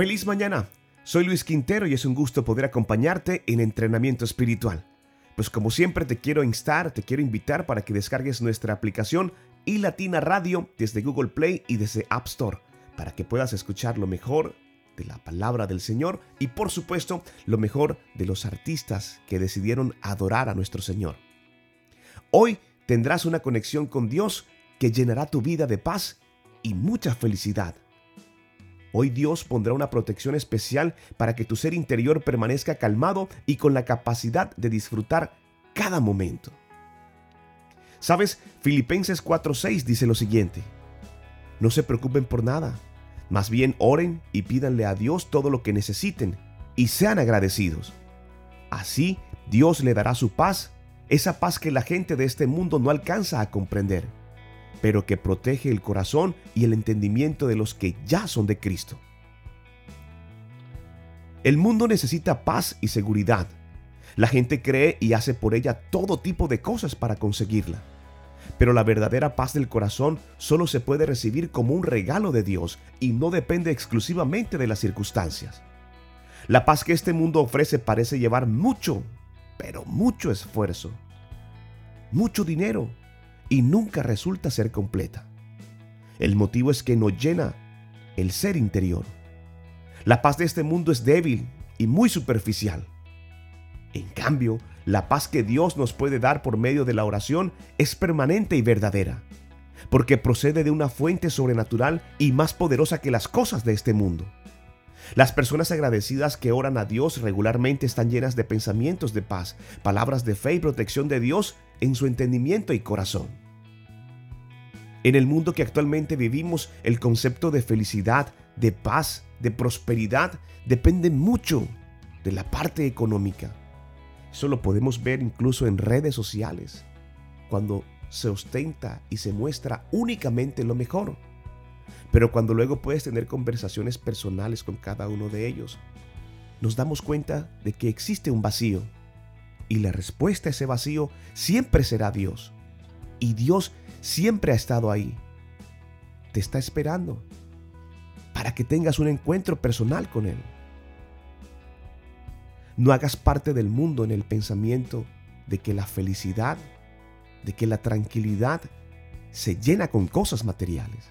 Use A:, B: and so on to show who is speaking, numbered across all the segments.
A: Feliz mañana. Soy Luis Quintero y es un gusto poder acompañarte en entrenamiento espiritual. Pues como siempre te quiero instar, te quiero invitar para que descargues nuestra aplicación y Radio desde Google Play y desde App Store, para que puedas escuchar lo mejor de la palabra del Señor y por supuesto lo mejor de los artistas que decidieron adorar a nuestro Señor. Hoy tendrás una conexión con Dios que llenará tu vida de paz y mucha felicidad. Hoy Dios pondrá una protección especial para que tu ser interior permanezca calmado y con la capacidad de disfrutar cada momento. Sabes, Filipenses 4:6 dice lo siguiente, no se preocupen por nada, más bien oren y pídanle a Dios todo lo que necesiten y sean agradecidos. Así Dios le dará su paz, esa paz que la gente de este mundo no alcanza a comprender pero que protege el corazón y el entendimiento de los que ya son de Cristo. El mundo necesita paz y seguridad. La gente cree y hace por ella todo tipo de cosas para conseguirla. Pero la verdadera paz del corazón solo se puede recibir como un regalo de Dios y no depende exclusivamente de las circunstancias. La paz que este mundo ofrece parece llevar mucho, pero mucho esfuerzo, mucho dinero y nunca resulta ser completa. El motivo es que no llena el ser interior. La paz de este mundo es débil y muy superficial. En cambio, la paz que Dios nos puede dar por medio de la oración es permanente y verdadera, porque procede de una fuente sobrenatural y más poderosa que las cosas de este mundo. Las personas agradecidas que oran a Dios regularmente están llenas de pensamientos de paz, palabras de fe y protección de Dios en su entendimiento y corazón. En el mundo que actualmente vivimos, el concepto de felicidad, de paz, de prosperidad depende mucho de la parte económica. Eso lo podemos ver incluso en redes sociales, cuando se ostenta y se muestra únicamente lo mejor. Pero cuando luego puedes tener conversaciones personales con cada uno de ellos, nos damos cuenta de que existe un vacío. Y la respuesta a ese vacío siempre será Dios. Y Dios siempre ha estado ahí. Te está esperando para que tengas un encuentro personal con Él. No hagas parte del mundo en el pensamiento de que la felicidad, de que la tranquilidad se llena con cosas materiales.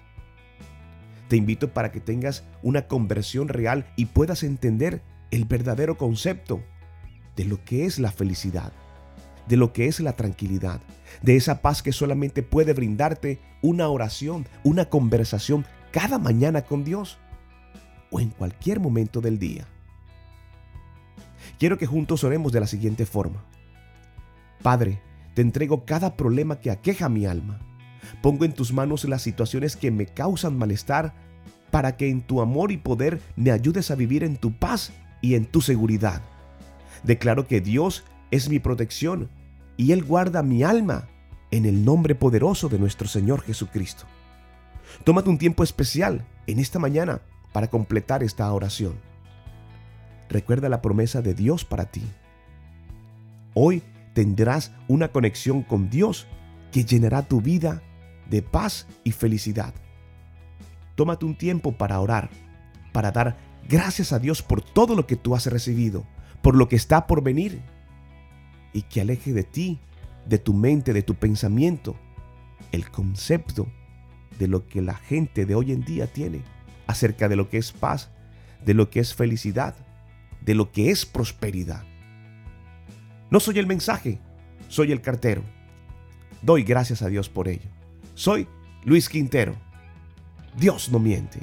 A: Te invito para que tengas una conversión real y puedas entender el verdadero concepto de lo que es la felicidad, de lo que es la tranquilidad, de esa paz que solamente puede brindarte una oración, una conversación cada mañana con Dios o en cualquier momento del día. Quiero que juntos oremos de la siguiente forma. Padre, te entrego cada problema que aqueja mi alma Pongo en tus manos las situaciones que me causan malestar para que en tu amor y poder me ayudes a vivir en tu paz y en tu seguridad. Declaro que Dios es mi protección y Él guarda mi alma en el nombre poderoso de nuestro Señor Jesucristo. Tómate un tiempo especial en esta mañana para completar esta oración. Recuerda la promesa de Dios para ti. Hoy tendrás una conexión con Dios que llenará tu vida de paz y felicidad. Tómate un tiempo para orar, para dar gracias a Dios por todo lo que tú has recibido, por lo que está por venir, y que aleje de ti, de tu mente, de tu pensamiento, el concepto de lo que la gente de hoy en día tiene acerca de lo que es paz, de lo que es felicidad, de lo que es prosperidad. No soy el mensaje, soy el cartero. Doy gracias a Dios por ello. Soy Luis Quintero. Dios no miente.